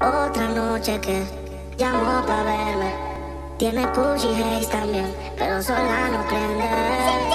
Otra noche que llamó para verme. Tiene push y también, pero sola no prende.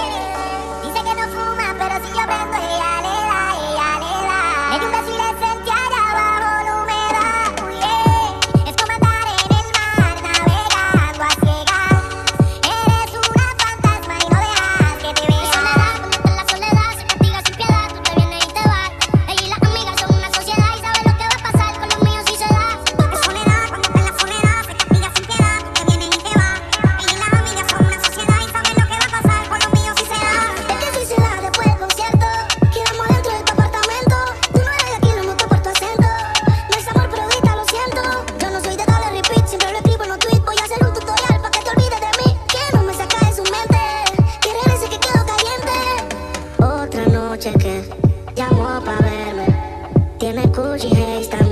energy headaches down.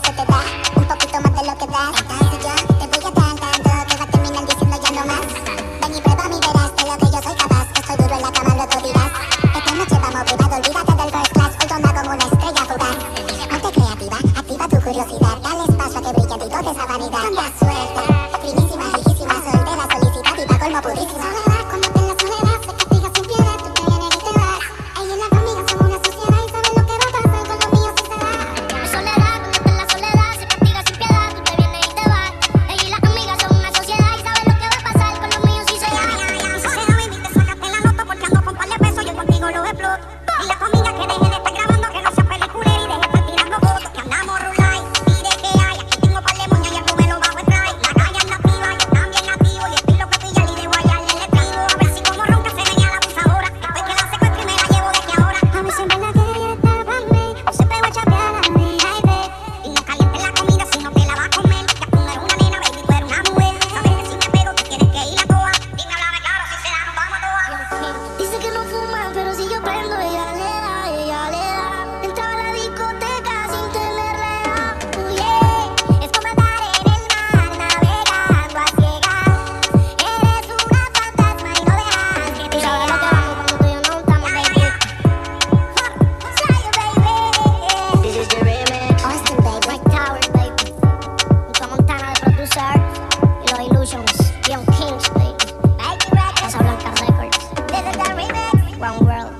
te da un poquito más de lo que das. Si yo te voy a tan tanto que va a terminar diciendo ya no más. Ven y prueba mi verás de lo que yo soy capaz. Estoy duro en la cama, lo dirás. Esta noche vamos privado, olvídate del first class. Hoy toma como una estrella fugaz. Ponte creativa, activa tu curiosidad. Dale espacio a que brille en ti toda esa vanidad. Con la suerte, primísima, riquísima, soltera, solicitada y pa' colmo pudida. one world.